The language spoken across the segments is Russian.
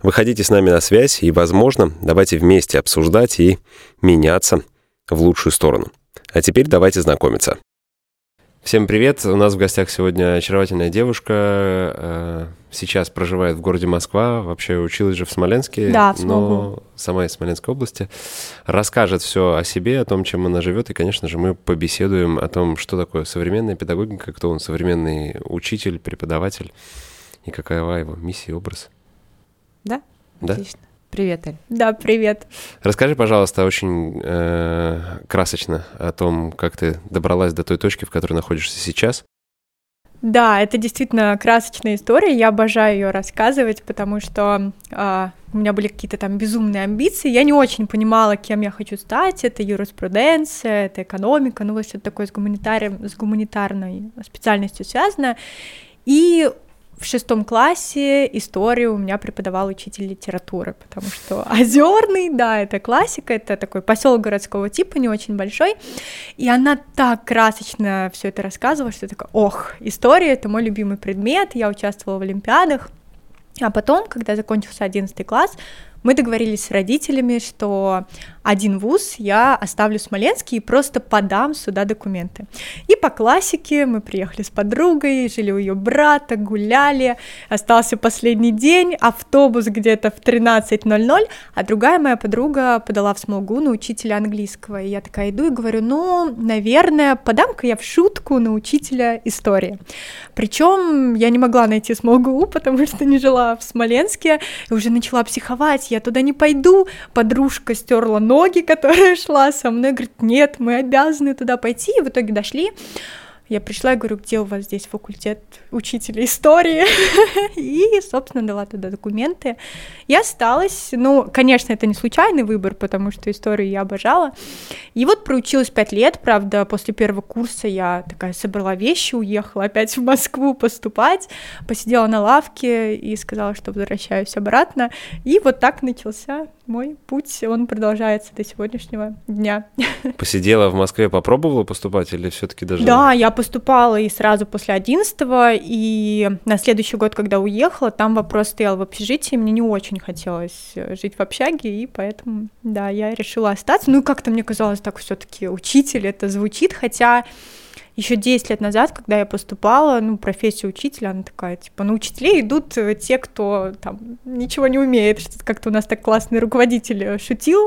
Выходите с нами на связь и, возможно, давайте вместе обсуждать и меняться в лучшую сторону. А теперь давайте знакомиться. Всем привет! У нас в гостях сегодня очаровательная девушка. э, Сейчас проживает в городе Москва. Вообще училась же в Смоленске, Да, в но сама из Смоленской области. Расскажет все о себе, о том, чем она живет. И, конечно же, мы побеседуем о том, что такое современная педагогика, кто он современный учитель, преподаватель и какова его миссия и образ. Да? Да? Отлично. Привет, Эль. Да, привет. Расскажи, пожалуйста, очень э, красочно о том, как ты добралась до той точки, в которой находишься сейчас. Да, это действительно красочная история. Я обожаю ее рассказывать, потому что а, у меня были какие-то там безумные амбиции. Я не очень понимала, кем я хочу стать. Это юриспруденция, это экономика, ну вот что-то такое с, гуманитарием, с гуманитарной специальностью связано. И в шестом классе историю у меня преподавал учитель литературы, потому что Озерный, да, это классика, это такой поселок городского типа, не очень большой, и она так красочно все это рассказывала, что я такая, ох, история — это мой любимый предмет, я участвовала в олимпиадах, а потом, когда закончился 11 класс, мы договорились с родителями, что один вуз я оставлю Смоленске и просто подам сюда документы. И по классике мы приехали с подругой, жили у ее брата, гуляли, остался последний день, автобус где-то в 13.00, а другая моя подруга подала в Смолгу на учителя английского, и я такая иду и говорю, ну, наверное, подам-ка я в шутку на учителя истории. Причем я не могла найти Смолгу, потому что не жила в Смоленске, и уже начала психовать, я туда не пойду, подружка стерла ноги, которая шла со мной, говорит, нет, мы обязаны туда пойти, и в итоге дошли, я пришла и говорю, где у вас здесь факультет учителя истории? И, собственно, дала туда документы. И осталась, ну, конечно, это не случайный выбор, потому что историю я обожала. И вот проучилась пять лет, правда, после первого курса я такая собрала вещи, уехала опять в Москву поступать, посидела на лавке и сказала, что возвращаюсь обратно. И вот так начался мой путь, он продолжается до сегодняшнего дня. Посидела в Москве, попробовала поступать или все-таки даже... Да, я поступала и сразу после 11 и на следующий год, когда уехала, там вопрос стоял в общежитии, мне не очень хотелось жить в общаге, и поэтому, да, я решила остаться. Ну и как-то мне казалось так все таки учитель это звучит, хотя еще 10 лет назад, когда я поступала, ну, профессия учителя, она такая, типа, на учителей идут э, те, кто там ничего не умеет, что-то как-то у нас так классный руководитель э, шутил,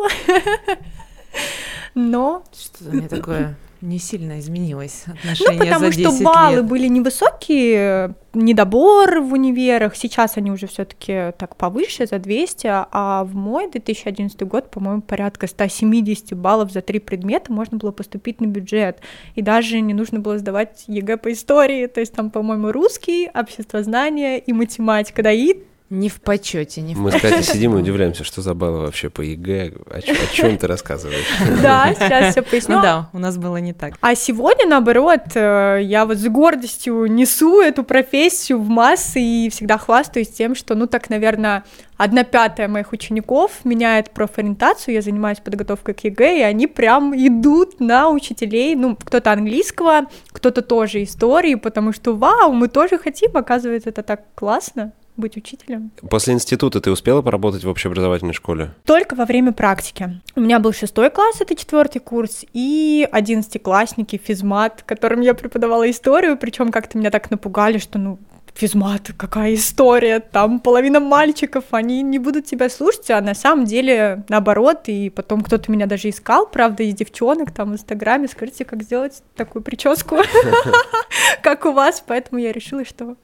но Что-то мне такое не сильно изменилось Ну, отношение потому за что 10 баллы лет. были невысокие, недобор в универах, сейчас они уже все таки так повыше, за 200, а в мой 2011 год, по-моему, порядка 170 баллов за три предмета можно было поступить на бюджет, и даже не нужно было сдавать ЕГЭ по истории, то есть там, по-моему, русский, обществознание и математика, да, и Не в почете, не в Мы с Катей сидим и удивляемся, что за баллы вообще по ЕГЭ, о, чем ты рассказываешь? да, сейчас все поясню. Ну да, у нас было не так. А сегодня, наоборот, э, я вот с гордостью несу эту профессию в массы и всегда хвастаюсь тем, что, ну, так, наверное, одна пятая моих учеников меняет профориентацию, я занимаюсь подготовкой к ЕГЭ, и они прям идут на учителей, ну, кто-то английского, кто-то тоже истории, потому что, вау, мы тоже хотим, оказывается, это так классно быть учителем. После института ты успела поработать в общеобразовательной школе? Только во время практики. У меня был шестой класс, это четвертый курс, и одиннадцатиклассники, физмат, которым я преподавала историю, причем как-то меня так напугали, что, ну, физмат, какая история, там половина мальчиков, они не будут тебя слушать, а на самом деле наоборот, и потом кто-то меня даже искал, правда, из девчонок там в Инстаграме, скажите, как сделать такую прическу, как у вас, поэтому я решила, что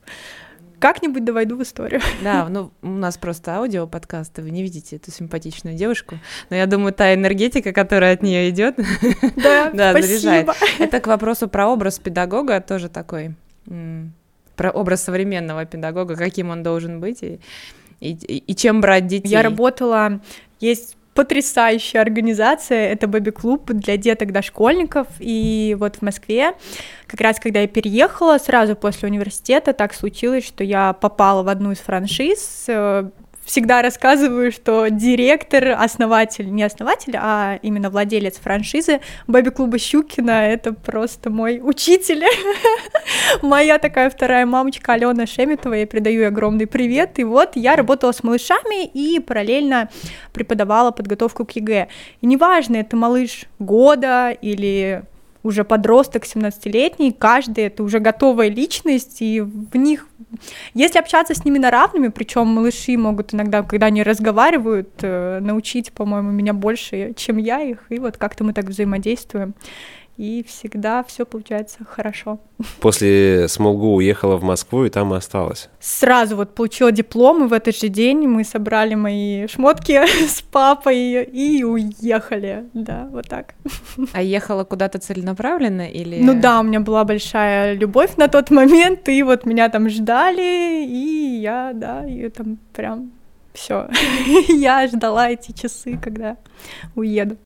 как-нибудь да войду в историю. Да, ну у нас просто аудио подкаст, и вы не видите эту симпатичную девушку, но я думаю, та энергетика, которая от нее идет, Да, да, заряжает. Это к вопросу про образ педагога тоже такой, про образ современного педагога, каким он должен быть и, и, и чем брать детей. Я работала, есть потрясающая организация, это бэби-клуб для деток-дошкольников, и вот в Москве, как раз когда я переехала, сразу после университета так случилось, что я попала в одну из франшиз, э, всегда рассказываю, что директор, основатель, не основатель, а именно владелец франшизы Бэби-клуба Щукина, это просто мой учитель, моя такая вторая мамочка Алена Шеметова, я передаю ей огромный привет, и вот я работала с малышами и параллельно преподавала подготовку к ЕГЭ, и неважно, это малыш года или уже подросток 17-летний, каждый это уже готовая личность, и в них, если общаться с ними на равными, причем малыши могут иногда, когда они разговаривают, э, научить, по-моему, меня больше, чем я их, и вот как-то мы так взаимодействуем и всегда все получается хорошо. После Смолгу уехала в Москву и там и осталась. Сразу вот получила диплом, и в этот же день мы собрали мои шмотки с папой и уехали, да, вот так. А ехала куда-то целенаправленно или? Ну да, у меня была большая любовь на тот момент, и вот меня там ждали, и я, да, ее там прям все. я ждала эти часы, когда уеду.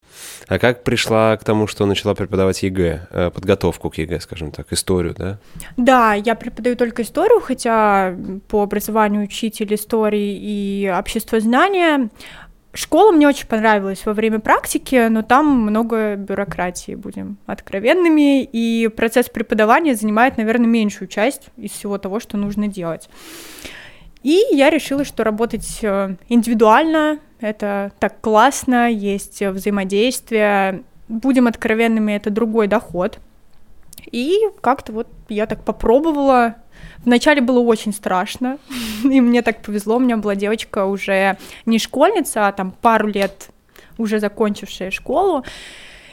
А как пришла к тому, что начала преподавать ЕГЭ, э, подготовку к ЕГЭ, скажем так, историю, да? Да, я преподаю только историю, хотя по образованию учитель истории и обществознания. Школа мне очень понравилась во время практики, но там много бюрократии, будем откровенными, и процесс преподавания занимает, наверное, меньшую часть из всего того, что нужно делать. И я решила, что работать э, индивидуально — это так классно, есть взаимодействие. Будем откровенными, это другой доход. И как-то вот я так попробовала. Вначале было очень страшно, и мне так повезло, у меня была девочка уже не школьница, а там пару лет уже закончившая школу,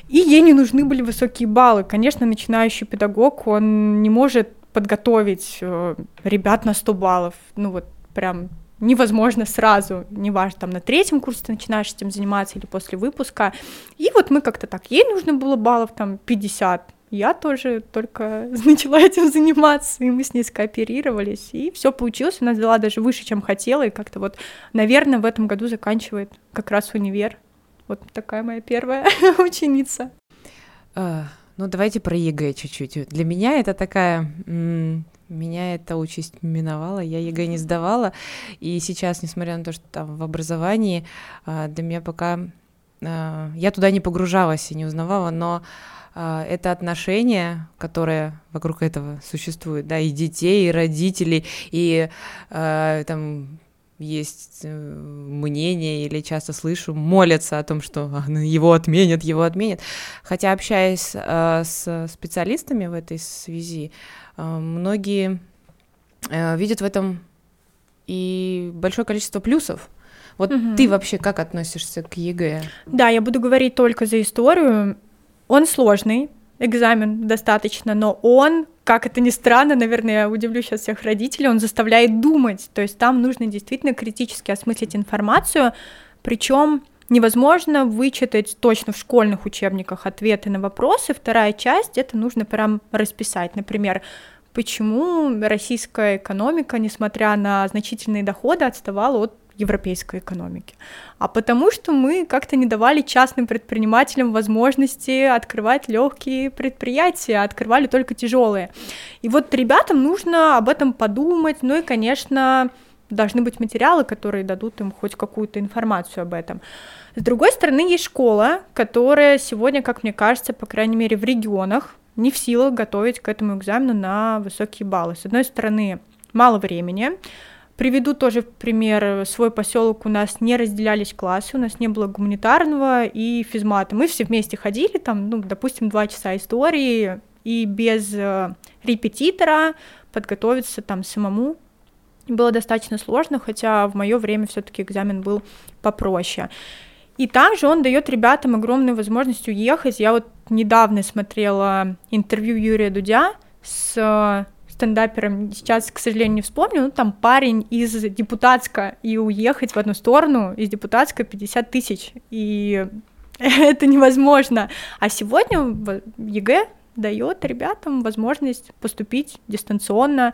и ей не нужны были высокие баллы. Конечно, начинающий педагог, он не может подготовить э, ребят на 100 баллов. Ну вот прям невозможно сразу, неважно, там на третьем курсе ты начинаешь этим заниматься или после выпуска. И вот мы как-то так, ей нужно было баллов там 50, я тоже только начала этим заниматься, и мы с ней скооперировались, и все получилось, она взяла даже выше, чем хотела, и как-то вот, наверное, в этом году заканчивает как раз универ. Вот такая моя первая ученица. А, ну, давайте про ЕГЭ чуть-чуть. Для меня это такая меня эта участь миновала, я ЕГЭ не сдавала, и сейчас, несмотря на то, что там в образовании, а, для меня пока... А, я туда не погружалась и не узнавала, но а, это отношения, которые вокруг этого существуют, да, и детей, и родителей, и там есть э, мнение или часто слышу, молятся о том, что его отменят, его отменят. Хотя общаясь э, с специалистами в этой связи, э, многие э, видят в этом и большое количество плюсов. Вот угу. ты вообще как относишься к ЕГЭ? Да, я буду говорить только за историю. Он сложный, экзамен достаточно, но он, как это ни странно, наверное, я удивлю сейчас всех родителей, он заставляет думать, то есть там нужно действительно критически осмыслить информацию, причем невозможно вычитать точно в школьных учебниках ответы на вопросы. Вторая часть это нужно прям расписать, например, почему российская экономика, несмотря на значительные доходы, отставала от европейской экономики, а потому что мы как-то не давали частным предпринимателям возможности открывать легкие предприятия, а открывали только тяжелые. И вот ребятам нужно об этом подумать, ну и, конечно, должны быть материалы, которые дадут им хоть какую-то информацию об этом. С другой стороны, есть школа, которая сегодня, как мне кажется, по крайней мере в регионах, не в силах готовить к этому экзамену на высокие баллы. С одной стороны, мало времени, Приведу тоже пример. Свой поселок у нас не разделялись классы, у нас не было гуманитарного и физмата. Мы все вместе ходили, там, ну, допустим, два часа истории, и без э, репетитора подготовиться там самому было достаточно сложно, хотя в мое время все-таки экзамен был попроще. И также он дает ребятам огромную возможность уехать. Я вот недавно смотрела интервью Юрия Дудя с стендапером сейчас, к сожалению, не вспомню, ну, там парень из депутатска, и уехать в одну сторону из депутатска 50 тысяч, и это невозможно. А сегодня ЕГЭ дает ребятам возможность поступить дистанционно,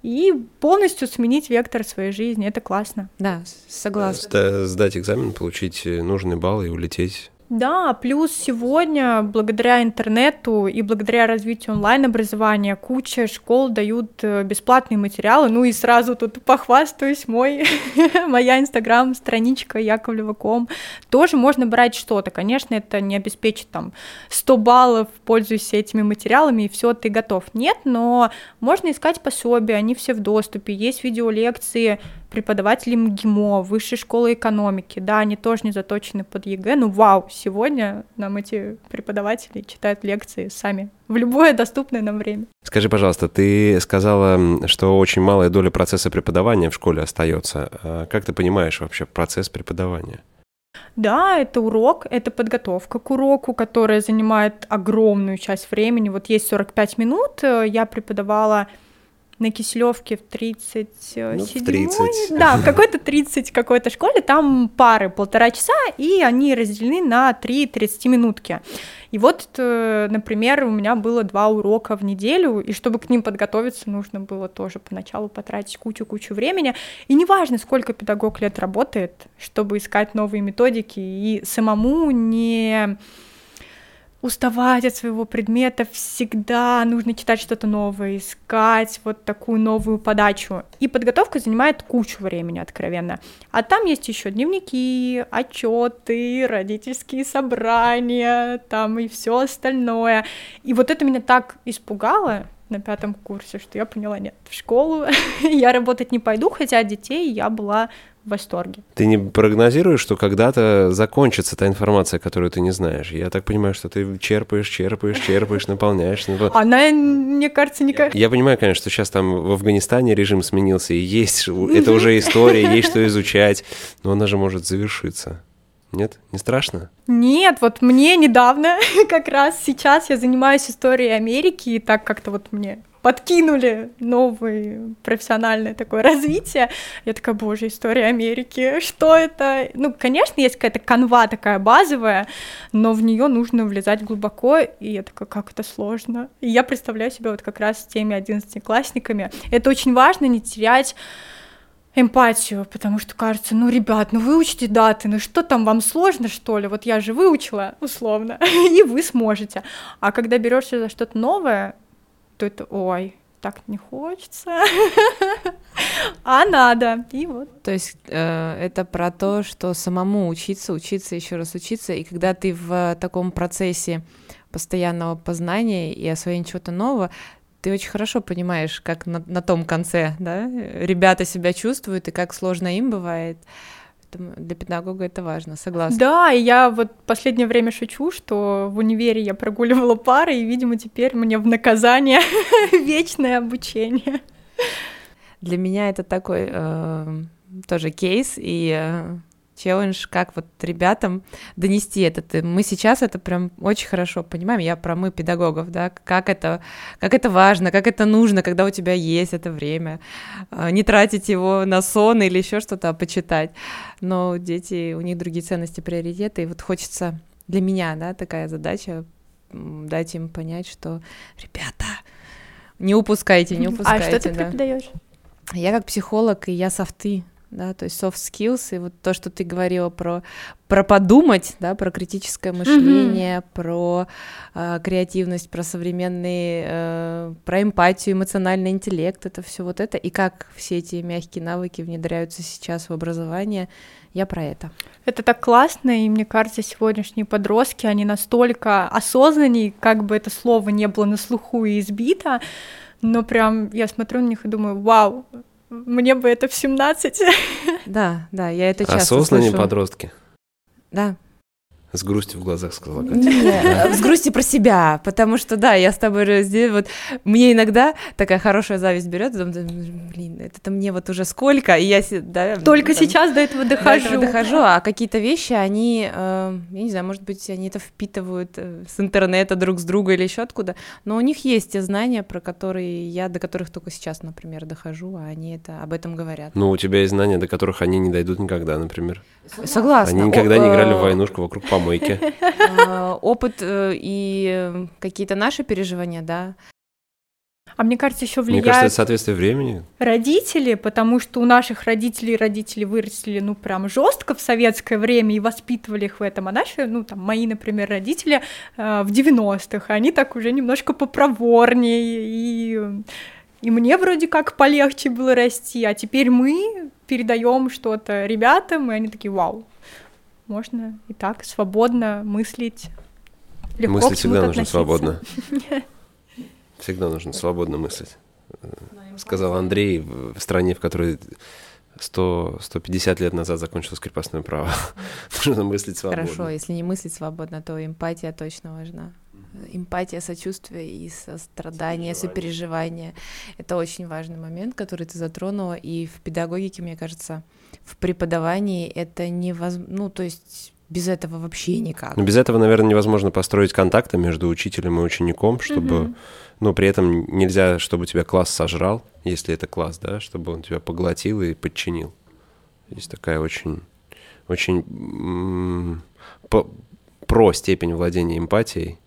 и полностью сменить вектор своей жизни. Это классно. Да, согласна. Сдать экзамен, получить нужный балл и улететь да, плюс сегодня благодаря интернету и благодаря развитию онлайн-образования куча школ дают э, бесплатные материалы. Ну и сразу тут похвастаюсь, мой, моя инстаграм-страничка yakovleva.com. Тоже можно брать что-то. Конечно, это не обеспечит там 100 баллов, пользуйся этими материалами, и все, ты готов. Нет, но можно искать пособия, они все в доступе. Есть видеолекции, преподаватели МГИМО, высшей школы экономики, да, они тоже не заточены под ЕГЭ, ну вау, сегодня нам эти преподаватели читают лекции сами в любое доступное нам время. Скажи, пожалуйста, ты сказала, что очень малая доля процесса преподавания в школе остается. А как ты понимаешь вообще процесс преподавания? Да, это урок, это подготовка к уроку, которая занимает огромную часть времени. Вот есть 45 минут, э, я преподавала на Киселевке в 37 ну, в 30. да, в какой-то 30 какой-то школе, там пары полтора часа, и они разделены на 3 30-минутки. И вот, э, например, у меня было два урока в неделю, и чтобы к ним подготовиться, нужно было тоже поначалу потратить кучу-кучу времени. И неважно, сколько педагог лет работает, чтобы искать новые методики и самому не уставать от своего предмета, всегда нужно читать что-то новое, искать вот такую новую подачу. И подготовка занимает кучу времени, откровенно. А там есть еще дневники, отчеты, родительские собрания, там и все остальное. И вот это меня так испугало, на пятом курсе, что я поняла, нет, в школу я работать не пойду, хотя детей я была в восторге. Ты не прогнозируешь, что когда-то закончится та информация, которую ты не знаешь? Я так понимаю, что ты черпаешь, черпаешь, черпаешь, наполняешь. наполняешь. Она, мне кажется, никак... Я понимаю, конечно, что сейчас там в Афганистане режим сменился, и есть, это уже история, есть что изучать, но она же может завершиться. Нет? Не страшно? Нет, вот мне недавно, как раз сейчас я занимаюсь историей Америки, и так как-то вот мне подкинули новое профессиональное такое развитие. Я такая, боже, история Америки, что это? Ну, конечно, есть какая-то канва такая базовая, но в нее нужно влезать глубоко, и я такая, как это сложно. И я представляю себя вот как раз с теми одиннадцатиклассниками. Это очень важно, не терять эмпатию, потому что кажется, ну, ребят, ну выучите даты, ну что там, вам сложно, что ли? Вот я же выучила, условно, и вы сможете. А когда берешься за что-то новое, то это, ой, так не хочется, а надо, и вот. То есть э, это про то, что самому учиться, учиться, еще раз учиться, и когда ты в таком процессе постоянного познания и освоения чего-то нового, ты очень хорошо понимаешь, как на, на том конце, да, ребята себя чувствуют и как сложно им бывает. Для педагога это важно, согласна. Да, и я вот последнее время шучу, что в универе я прогуливала пары, и, видимо, теперь мне в наказание вечное обучение. Для меня это такой э, тоже кейс, и э, челлендж, как вот ребятам донести это. Мы сейчас это прям очень хорошо понимаем, я про мы педагогов, да, как это, как это важно, как это нужно, когда у тебя есть это время, а, не тратить его на сон или еще что-то, а почитать. Но дети, у них другие ценности, приоритеты, и вот хочется для меня, да, такая задача дать им понять, что, ребята, не упускайте, не упускайте. А что ты да. преподаешь? Я как психолог, и я софты да, то есть soft skills, и вот то, что ты говорила про, про подумать, да, про критическое мышление, mm-hmm. про э, креативность, про современный, э, про эмпатию, эмоциональный интеллект, это все вот это, и как все эти мягкие навыки внедряются сейчас в образование, я про это. Это так классно, и мне кажется, сегодняшние подростки, они настолько осознаннее, как бы это слово не было на слуху и избито, но прям я смотрю на них и думаю, вау, мне бы это в 17. Да, да, я это часто Осознанные слышу. подростки. Да, с грустью в глазах сказала Катя. Нет, с грустью про себя, потому что, да, я с тобой здесь вот, мне иногда такая хорошая зависть берет, блин, это мне вот уже сколько, и я, да, Только там, сейчас до этого дохожу. До этого дохожу, а какие-то вещи, они, э, я не знаю, может быть, они это впитывают э, с интернета друг с друга или еще откуда, но у них есть те знания, про которые я, до которых только сейчас, например, дохожу, а они это, об этом говорят. Ну, у тебя есть знания, до которых они не дойдут никогда, например. Согласна. Они никогда не играли в войнушку вокруг помойки. А, опыт э, и какие-то наши переживания, да. А мне кажется, еще влияет... Мне кажется, это соответствие времени. Родители, потому что у наших родителей родители выросли, ну, прям жестко в советское время и воспитывали их в этом, а наши, ну, там, мои, например, родители э, в 90-х, они так уже немножко попроворнее, и, и мне вроде как полегче было расти, а теперь мы передаем что-то ребятам, и они такие, вау, можно и так свободно мыслить. Легко мыслить всегда нужно свободно. Всегда нужно свободно мыслить. Сказал Андрей в стране, в которой 100, 150 лет назад закончилось крепостное право. Нужно мыслить свободно. Хорошо, если не мыслить свободно, то эмпатия точно важна. Эмпатия, сочувствие и сострадание, сопереживание. Это очень важный момент, который ты затронула. И в педагогике, мне кажется, в преподавании это невозможно. Ну, то есть без этого вообще никак. Но без этого, наверное, невозможно построить контакты между учителем и учеником, чтобы, угу. ну, при этом нельзя, чтобы тебя класс сожрал, если это класс, да, чтобы он тебя поглотил и подчинил. Есть такая очень, очень по, про степень владения эмпатией,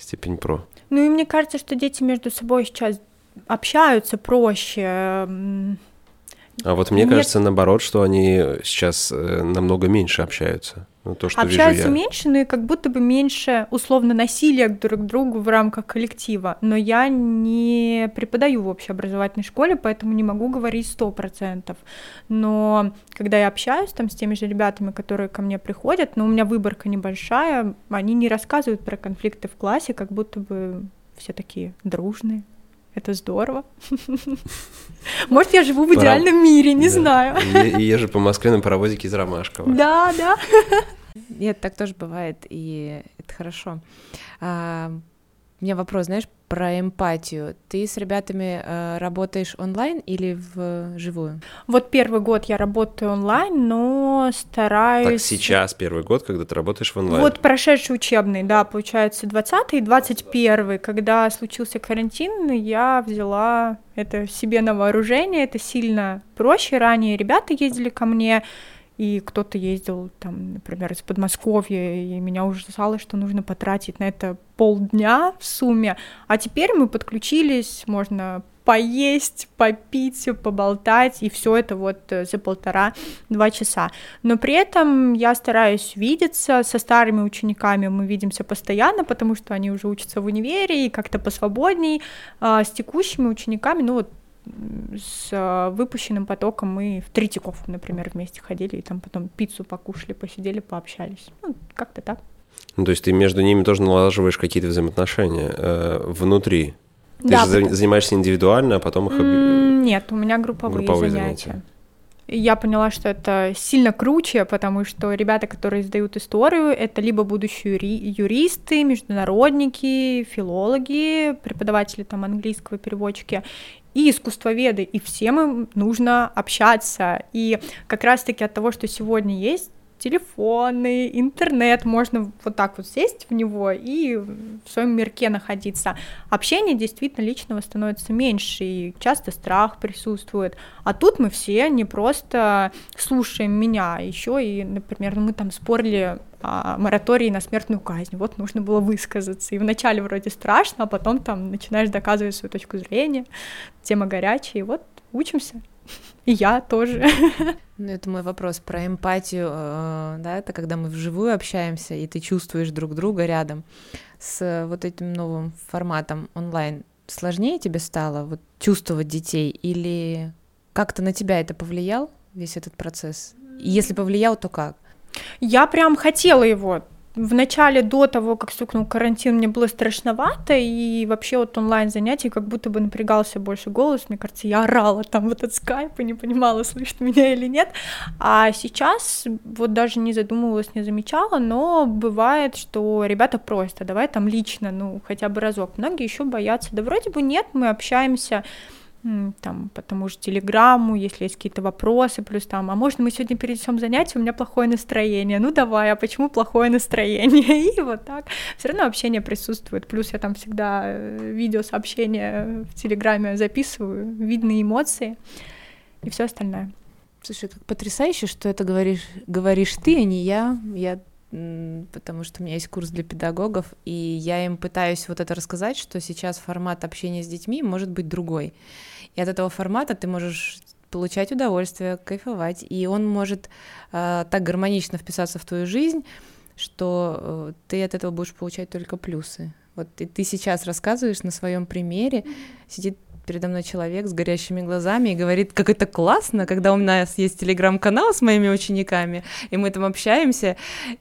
степень про. Ну и мне кажется, что дети между собой сейчас общаются проще, а вот мне Нет. кажется, наоборот, что они сейчас э, намного меньше общаются. Ну, то, что общаются вижу я. меньше, но и как будто бы меньше условно насилия друг к другу в рамках коллектива. Но я не преподаю в общеобразовательной школе, поэтому не могу говорить сто процентов. Но когда я общаюсь там с теми же ребятами, которые ко мне приходят, но у меня выборка небольшая, они не рассказывают про конфликты в классе, как будто бы все такие дружные. Это здорово. Может, я живу в идеальном мире, не знаю. И езжу по Москве на паровозике из Ромашкова. Да, да. Нет, так тоже бывает, и это хорошо. А, у меня вопрос, знаешь, про эмпатию. Ты с ребятами э, работаешь онлайн или в живую? Вот первый год я работаю онлайн, но стараюсь... Так сейчас первый год, когда ты работаешь в онлайн? Вот прошедший учебный, да, получается, 20 и 21 когда случился карантин, я взяла это себе на вооружение, это сильно проще. Ранее ребята ездили ко мне, и кто-то ездил там, например, из Подмосковья, и меня ужасало, что нужно потратить на это полдня в сумме, а теперь мы подключились, можно поесть, попить, поболтать, и все это вот э, за полтора-два часа. Но при этом я стараюсь видеться со старыми учениками, мы видимся постоянно, потому что они уже учатся в универе и как-то посвободней, а с текущими учениками, ну вот с э, выпущенным потоком мы в Третьяковку, например, вместе ходили, и там потом пиццу покушали, посидели, пообщались. Ну, как-то так. Ну, то есть ты между ними тоже налаживаешь какие-то взаимоотношения э, внутри. Ты да, же потому... занимаешься индивидуально, а потом их... Нет, у меня групповые, групповые занятия. занятия. Я поняла, что это сильно круче, потому что ребята, которые сдают историю, это либо будущие юристы, международники, филологи, преподаватели там английского, переводчики, и искусствоведы, и всем им нужно общаться. И как раз-таки от того, что сегодня есть телефоны, интернет, можно вот так вот сесть в него и в своем мирке находиться. Общение действительно личного становится меньше, и часто страх присутствует. А тут мы все не просто слушаем меня, еще и, например, мы там спорили о моратории на смертную казнь. Вот нужно было высказаться. И вначале вроде страшно, а потом там начинаешь доказывать свою точку зрения. Тема горячая, и вот учимся. И я тоже. Ну, это мой вопрос про эмпатию, э, да, это когда мы вживую общаемся, и ты чувствуешь друг друга рядом. С вот этим новым форматом онлайн сложнее тебе стало вот чувствовать детей, или как-то на тебя это повлиял, весь этот процесс? Если повлиял, то как? Я прям хотела его в начале, до того, как стукнул карантин, мне было страшновато, и вообще вот онлайн занятий как будто бы напрягался больше голос, мне кажется, я орала там в этот скайп и не понимала, слышит меня или нет, а сейчас вот даже не задумывалась, не замечала, но бывает, что ребята просят, а давай там лично, ну, хотя бы разок, многие еще боятся, да вроде бы нет, мы общаемся, там, по тому же телеграмму, если есть какие-то вопросы, плюс там, а можно мы сегодня перенесем занятие, у меня плохое настроение, ну давай, а почему плохое настроение? И вот так. Все равно общение присутствует. Плюс я там всегда э, видеосообщения в телеграме записываю, видны эмоции и все остальное. Слушай, как потрясающе, что это говоришь, говоришь ты, а не я. Я потому что у меня есть курс для педагогов, и я им пытаюсь вот это рассказать, что сейчас формат общения с детьми может быть другой. И от этого формата ты можешь получать удовольствие, кайфовать, и он может э, так гармонично вписаться в твою жизнь, что э, ты от этого будешь получать только плюсы. Вот и ты сейчас рассказываешь на своем примере, сидит передо мной человек с горящими глазами и говорит, как это классно, когда у нас есть телеграм-канал с моими учениками, и мы там общаемся,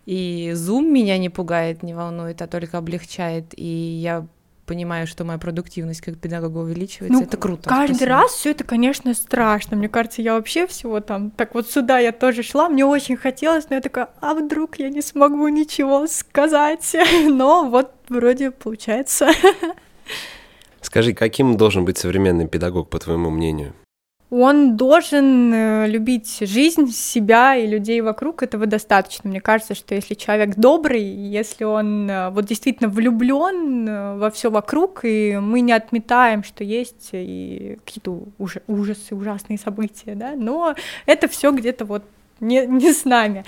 и Zoom меня не пугает, не волнует, а только облегчает, и я понимаю, что моя продуктивность как педагога увеличивается, ну, это круто. Каждый спасибо. раз все это, конечно, страшно. Мне кажется, я вообще всего там, так вот сюда я тоже шла, мне очень хотелось, но я такая, а вдруг я не смогу ничего сказать? Но вот вроде получается. Скажи, каким должен быть современный педагог, по твоему мнению? он должен э, любить жизнь, себя и людей вокруг, этого достаточно. Мне кажется, что если человек добрый, если он э, вот действительно влюблен э, во все вокруг, и мы не отметаем, что есть и какие-то ужасы, ужасные события, да, но это все где-то вот не, не с нами.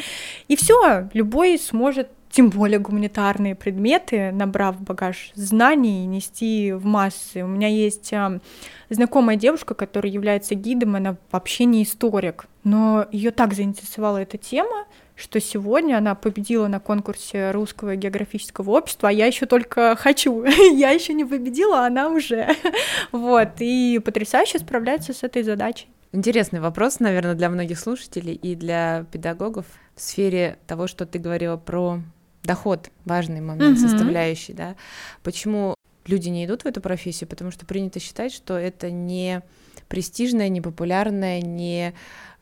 И все, любой сможет тем более гуманитарные предметы, набрав багаж знаний, нести в массы. У меня есть а, знакомая девушка, которая является гидом, она вообще не историк, но ее так заинтересовала эта тема, что сегодня она победила на конкурсе русского географического общества, а я еще только хочу, я еще не победила, а она уже, вот, и потрясающе справляется с этой задачей. Интересный вопрос, наверное, для многих слушателей и для педагогов в сфере того, что ты говорила про доход важный момент, mm-hmm. составляющий, да. Почему люди не идут в эту профессию? Потому что принято считать, что это не престижная, не популярная, не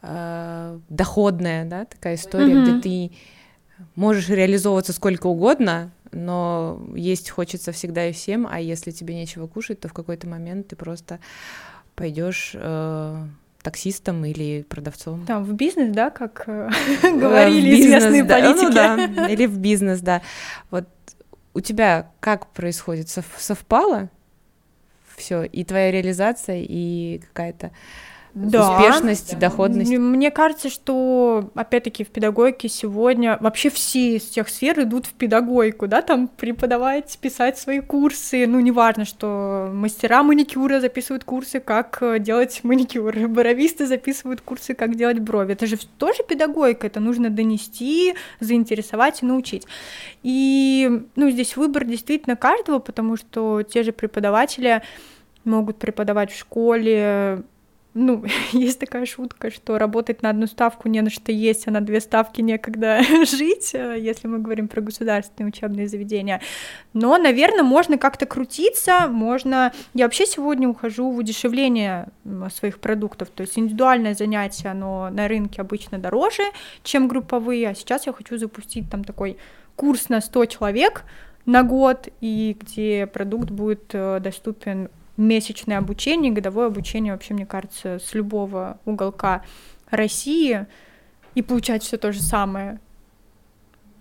э, доходная, да, такая история, mm-hmm. где ты можешь реализовываться сколько угодно, но есть хочется всегда и всем, а если тебе нечего кушать, то в какой-то момент ты просто пойдешь э, таксистом или продавцом. Там в бизнес, да, как э, говорили бизнес, известные да, политики. Ну, да, или в бизнес, да. Вот у тебя как происходит? Совпало все, и твоя реализация, и какая-то да. успешность, да. доходность. Мне кажется, что, опять-таки, в педагогике сегодня вообще все из всех сфер идут в педагогику, да, там преподавать, писать свои курсы, ну, неважно, что мастера маникюра записывают курсы, как э, делать маникюр, бровисты записывают курсы, как делать брови. Это же тоже педагогика, это нужно донести, заинтересовать и научить. И, ну, здесь выбор действительно каждого, потому что те же преподаватели могут преподавать в школе, ну, есть такая шутка, что работать на одну ставку не на что есть, а на две ставки некогда жить, э, если мы говорим про государственные учебные заведения. Но, наверное, можно как-то крутиться, можно... Я вообще сегодня ухожу в удешевление своих продуктов, то есть индивидуальное занятие, оно на рынке обычно дороже, чем групповые, а сейчас я хочу запустить там такой курс на 100 человек, на год, и где продукт будет э, доступен месячное обучение, годовое обучение вообще, мне кажется, с любого уголка России. И получать все то же самое.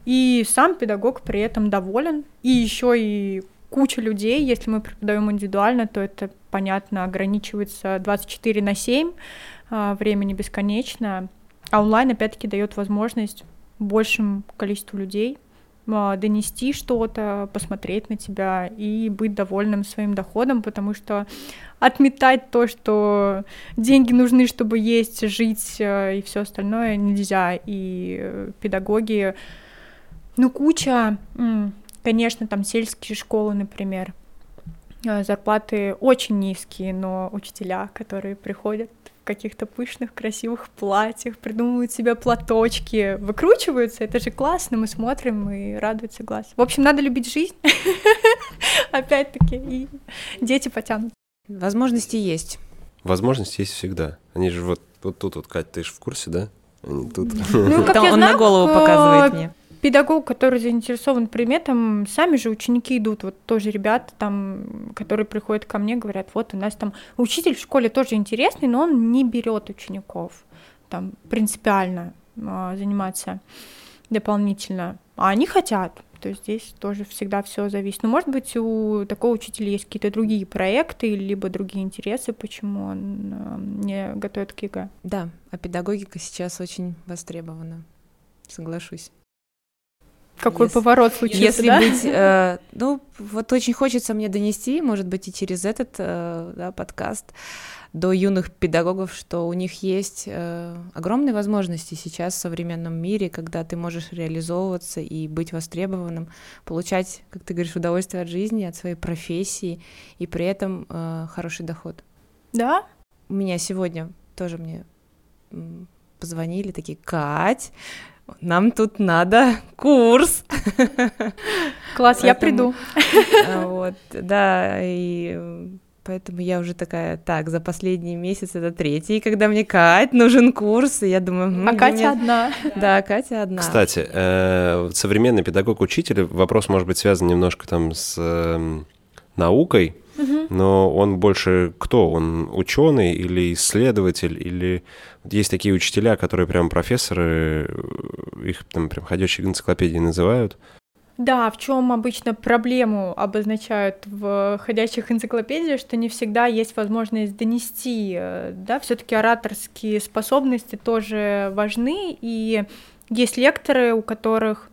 И сам педагог при этом доволен, и еще и куча людей, если мы преподаем индивидуально, то это, понятно, ограничивается 24 на 7, а, времени бесконечно, а онлайн, опять-таки, дает возможность большему количеству людей донести что-то, посмотреть на тебя и быть довольным своим доходом, потому что отметать то, что деньги нужны, чтобы есть, жить э, и все остальное нельзя. И педагоги, ну, куча, конечно, там сельские школы, например, э, зарплаты очень низкие, но учителя, которые приходят каких-то пышных, красивых платьях, придумывают себе платочки, выкручиваются, это же классно, мы смотрим и радуется глаз. В общем, надо любить жизнь, опять-таки, и дети потянут. Возможности есть. Возможности есть всегда. Они же вот, вот тут вот, Кать, ты же в курсе, да? Они тут. Ну, как он на голову показывает мне педагог, который заинтересован предметом, сами же ученики идут, вот тоже ребята там, которые приходят ко мне, говорят, вот у нас там учитель в школе тоже интересный, но он не берет учеников, там принципиально э, заниматься дополнительно, а они хотят, то есть здесь тоже всегда все зависит. Но может быть у такого учителя есть какие-то другие проекты либо другие интересы, почему он э, не готовит к ЕГЭ. Да, а педагогика сейчас очень востребована, соглашусь. Какой Если- поворот случился, Если да? быть, э, ну, вот очень хочется мне донести, может быть, и через этот э, да, подкаст до юных педагогов, что у них есть э, огромные возможности сейчас в современном мире, когда ты можешь реализовываться и быть востребованным, получать, как ты говоришь, удовольствие от жизни, от своей профессии и при этом э, хороший доход. Да? У меня сегодня тоже мне позвонили такие, Кать, нам тут надо курс. Класс, я приду. А, Вот, да, и э, поэтому я уже такая, так, за последний месяц это третий, когда мне Кать нужен курс, и я думаю, А Катя мне- одна. Да, Катя одна. Кстати, э, современный педагог-учитель, вопрос может быть связан немножко там с эм, но он больше кто? Он ученый или исследователь, или есть такие учителя, которые прям профессоры, э, их там прям ходячие энциклопедии называют. Да, в чем обычно проблему обозначают в ходячих энциклопедиях, что не всегда есть возможность донести, э, да, все-таки ораторские способности тоже важны, и есть лекторы, у которых,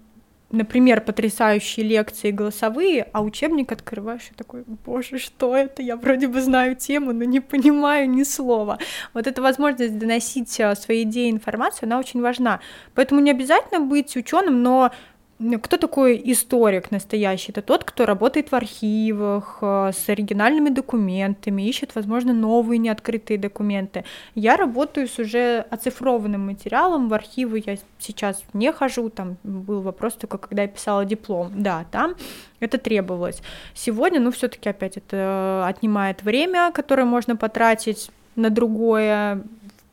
например, потрясающие лекции голосовые, а учебник открываешь и такой, боже, что это? Я вроде бы знаю тему, но не понимаю ни слова. Вот эта возможность доносить э, свои идеи информацию, она очень важна. Поэтому не обязательно быть ученым, но Кто такой историк настоящий? Это тот, кто работает в архивах э, с оригинальными документами, ищет, возможно, новые неоткрытые документы. Я работаю с уже оцифрованным материалом, в архивы я сейчас не хожу, там был вопрос только, когда я писала диплом. Да, там это требовалось. Сегодня, ну, все таки опять это отнимает время, которое можно потратить на другое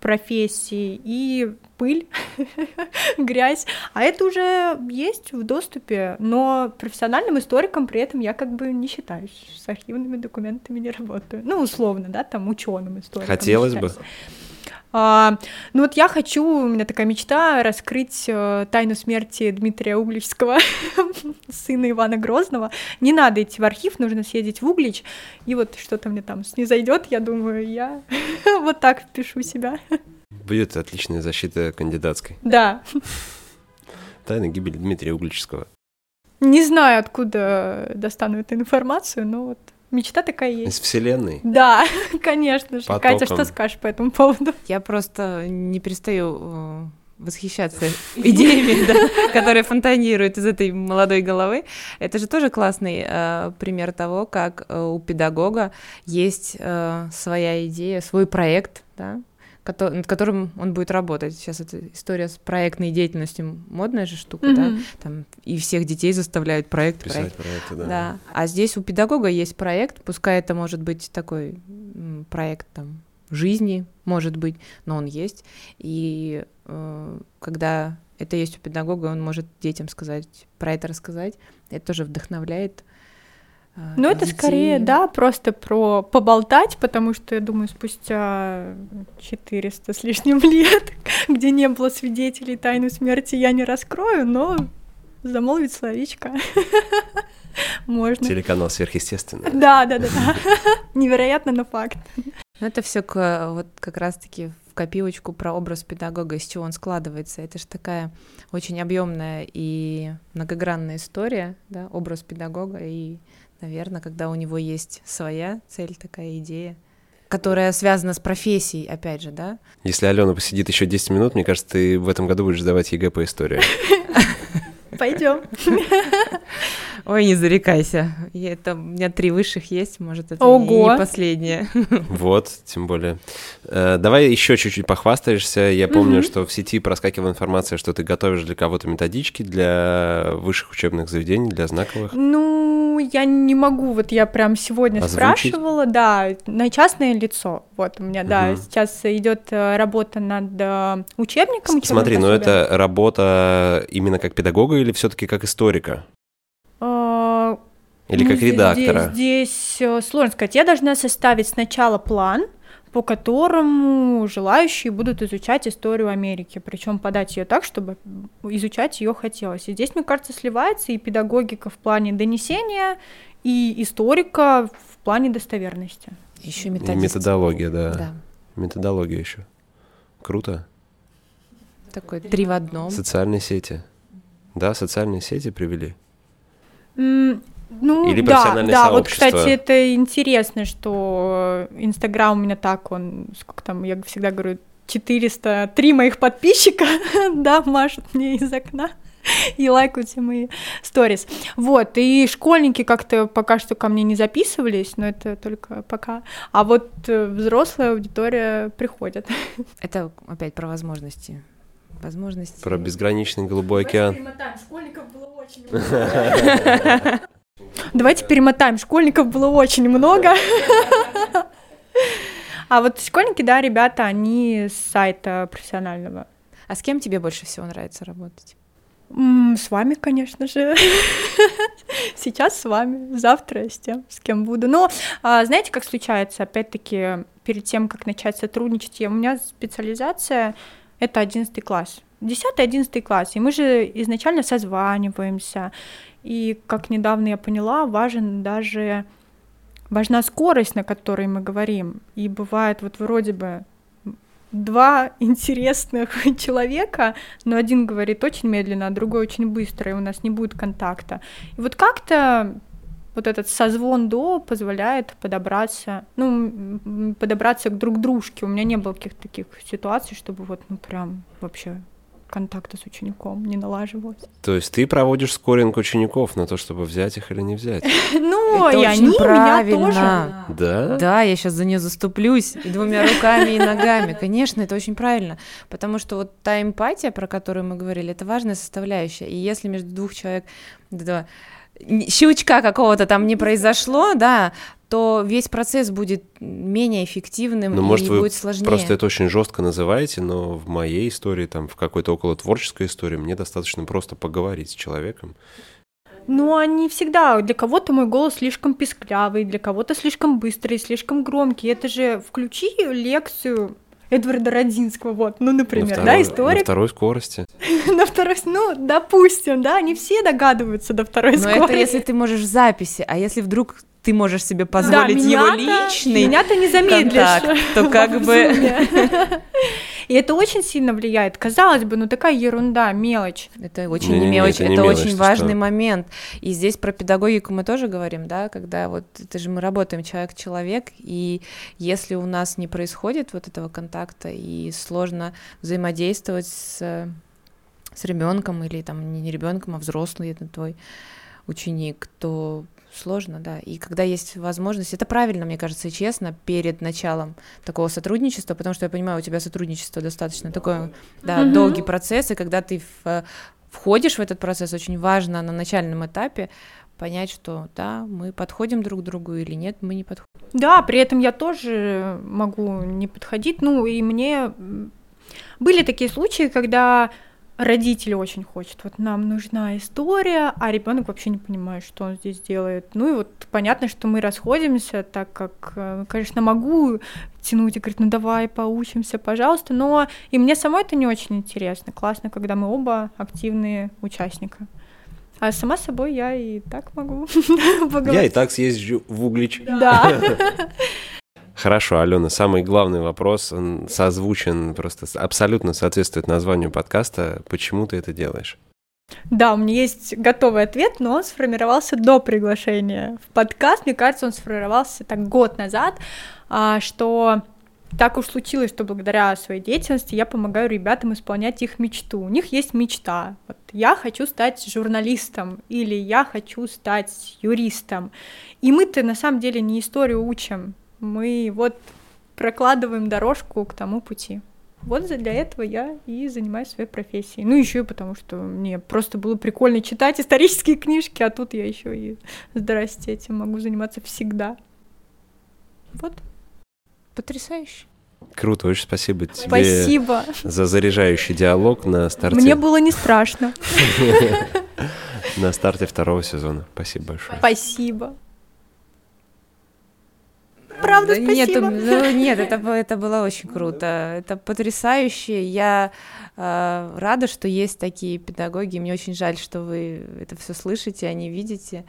профессии, и пыль, грязь, а это уже есть в доступе, но профессиональным историком при этом я как бы не считаюсь, с архивными документами не работаю. Ну, условно, да, там ученым историком. Хотелось бы. считаюсь. А, ну вот я хочу, у меня такая мечта, раскрыть э, тайну смерти Дмитрия Угличского, сына Ивана Грозного. Не надо идти в архив, нужно съездить в Углич, и вот что-то мне там снизойдет, я думаю, я вот так впишу себя. Будет отличная защита кандидатской. Да, Тайна гибели Дмитрия Углического. не знаю, откуда достану эту информацию, но вот мечта такая Из есть. вселенной. Да, конечно же. Катя, Потоком. что скажешь по этому поводу? Я просто не перестаю э, восхищаться идеями, да, которые фонтанируют из этой молодой головы. Это же тоже классный э, пример того, как э, у педагога есть э, своя идея, свой проект, да, над которым он будет работать. Сейчас эта история с проектной деятельностью модная же штука, да, Мгм. там и всех детей заставляют проект, Писать проект. про это, да. Да. А здесь у педагога есть проект, пускай это может быть такой проект там жизни, может быть, но он есть. И э, когда это есть у педагога, он может детям сказать, про это рассказать. Это тоже вдохновляет. Э, Ну, это детей. скорее, да, просто про поболтать, потому что, я думаю, спустя 400 с лишним лет, где не было свидетелей тайны смерти, я не раскрою, но замолвить словечко можно. Телеканал сверхъестественное. Да, да, да. Невероятно, но факт. Ну, это все вот как раз-таки в копилочку про образ педагога, из чего он складывается. Это же такая очень объемная и многогранная история, да, образ педагога. И, наверное, когда у него есть своя цель, такая идея, которая связана с профессией, опять же, да. Если Алена посидит еще 10 минут, мне кажется, ты в этом году будешь сдавать ЕГЭ по истории. Пойдем. Ой, не зарекайся. И это, у меня три высших есть, может, это Ого. не последнее. Вот, тем более. Э, Давай еще чуть-чуть похвастаешься. Я помню, что в сети проскакивала информация, что ты готовишь для кого-то методички для высших учебных заведений, для знаковых. Ну, я не могу, вот я прям сегодня Озвучить? спрашивала, да, на частное лицо. Вот у меня, да, сейчас идет э, работа над э, учебником. С- Смотри, но пособием. это работа именно как педагога или все-таки как историка? Или ну, как здесь- редактора? Здесь, здесь, э, сложно сказать. Я должна составить сначала план, по которому желающие будут изучать историю Америки, причем подать ее так, чтобы изучать ее хотелось. И здесь, мне кажется, сливается и педагогика в плане донесения, и историка в плане достоверности. Еще И методист. методология, да. Да. Методология еще. Круто. Такой три в одном. Социальные сети. Да, социальные сети привели. Ну, Или да, профессиональное да, вот, сообщество. кстати, это интересно, что Инстаграм у меня так, он, сколько там, я всегда говорю, 403 моих подписчика, да, машут мне из окна и лайкают все мои сторис. Вот, и школьники как-то пока что ко мне не записывались, но это только пока. А вот э, взрослая аудитория приходит. Это опять про возможности. Возможности. Про безграничный голубой океан. Школьников было очень много. Давайте перемотаем. Школьников было очень много. А вот школьники, да, ребята, они с сайта профессионального. А с кем тебе больше всего нравится работать? С вами, конечно же. Сейчас с вами, завтра с тем, с кем буду. Но а, знаете, как случается, опять-таки, перед тем, как начать сотрудничать, я- у меня специализация — это 11 класс. 10-11 класс, и мы же изначально созваниваемся, и, как недавно я поняла, важен даже важна скорость, на которой мы говорим. И бывает вот вроде бы два интересных человека, но один говорит очень медленно, а другой очень быстро, и у нас не будет контакта. И вот как-то вот этот созвон до позволяет подобраться, ну, подобраться к друг дружке. У меня не было каких-то таких ситуаций, чтобы вот, ну, прям вообще контакта с учеником не налаживалось. То есть ты проводишь скоринг учеников на то, чтобы взять их или не взять? Ну, и они меня правильно. тоже. Да? Да, я сейчас за нее заступлюсь и двумя руками и ногами. Конечно, это очень правильно, потому что вот та эмпатия, про которую мы говорили, это важная составляющая. И если между двух человек щелчка какого-то там не произошло, да, то весь процесс будет менее эффективным Ну, и может, вы будет сложнее. Просто это очень жестко называете, но в моей истории, там, в какой-то около творческой истории, мне достаточно просто поговорить с человеком. Ну, они всегда. Для кого-то мой голос слишком писклявый, для кого-то слишком быстрый, слишком громкий. Это же включи лекцию Эдварда Родзинского, вот, ну, на, например, второй, да, на историк второй скорости. на второй, ну, допустим, да, не все догадываются до второй Но скорости. это если ты можешь в записи, а если вдруг ты можешь себе Да, позволить его меня-то- личный Меня-то не замедлишь. контакт, то как бы-. И это очень сильно влияет. Казалось бы, ну такая ерунда, мелочь. Это очень Не-не-не, не мелочь, это это, не мелочь, очень важный что? момент. И здесь про педагогику мы тоже говорим, да, когда вот это же мы работаем человек-человек, и если у нас не происходит вот этого контакта и сложно взаимодействовать с, с ребенком или там не ребенком, а взрослый это твой ученик, то сложно, да. И когда есть возможность, это правильно, мне кажется, и честно, перед началом такого сотрудничества, потому что я понимаю, у тебя сотрудничество достаточно такое, да, Мгм. долгий процесс, и когда ты в- э, входишь в этот процесс, очень важно на начальном этапе понять, что да, мы подходим друг к другу или нет, мы не подходим. Да, при этом я тоже могу не подходить. Ну, и мне были такие случаи, когда родители очень хочет, вот нам нужна история, а ребенок вообще не понимает, что он здесь делает. Ну и вот понятно, что мы расходимся, так как, э, конечно, могу тянуть и говорить, ну давай поучимся, пожалуйста, но и мне самой это не очень интересно. Классно, когда мы оба активные участника. А сама собой я и так могу Я и поговорить. так съезжу в Углич. Да. Хорошо, Алена, самый главный вопрос, он созвучен, просто абсолютно соответствует названию подкаста. Почему ты это делаешь? Да, у меня есть готовый ответ, но он сформировался до приглашения в подкаст. Мне кажется, он сформировался так год назад, а, что так уж случилось, что благодаря своей деятельности я помогаю ребятам исполнять их мечту. У них есть мечта. Вот я хочу стать журналистом или я хочу стать юристом. И мы-то на самом деле не историю учим. Мы вот прокладываем дорожку к тому пути. Вот для этого я и занимаюсь своей профессией. Ну, еще и потому, что мне просто было прикольно читать исторические книжки, а тут я еще и, здрасте, этим могу заниматься всегда. Вот. Потрясающе. Круто, очень спасибо тебе Спасибо. за заряжающий диалог на старте, Мне было не страшно. на старте второго сезона. Спасибо большое. Спасибо. Правда, Да Нет, спасибо. ну, нет, это, это было очень круто. Это потрясающе. Я э, рада, что есть такие педагоги. Мне очень жаль, что вы это все слышите, а не видите.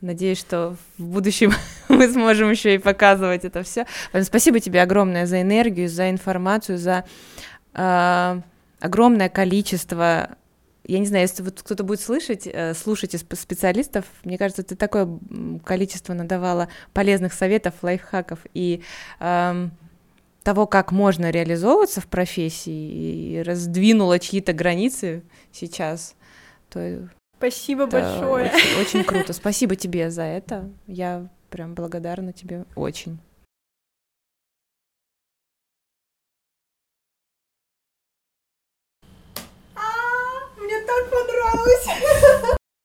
Надеюсь, что в будущем мы сможем еще и показывать это все. Спасибо тебе огромное за энергию, за информацию, за э, огромное количество я не знаю, если вот кто-то будет слышать, э, слушать из специалистов, мне кажется, ты такое количество надавала полезных советов, лайфхаков и эм, того, как можно реализовываться в профессии и раздвинула чьи-то границы сейчас, то Спасибо большое. Очень, очень круто. Спасибо тебе за это. Я прям благодарна тебе очень. так понравилось.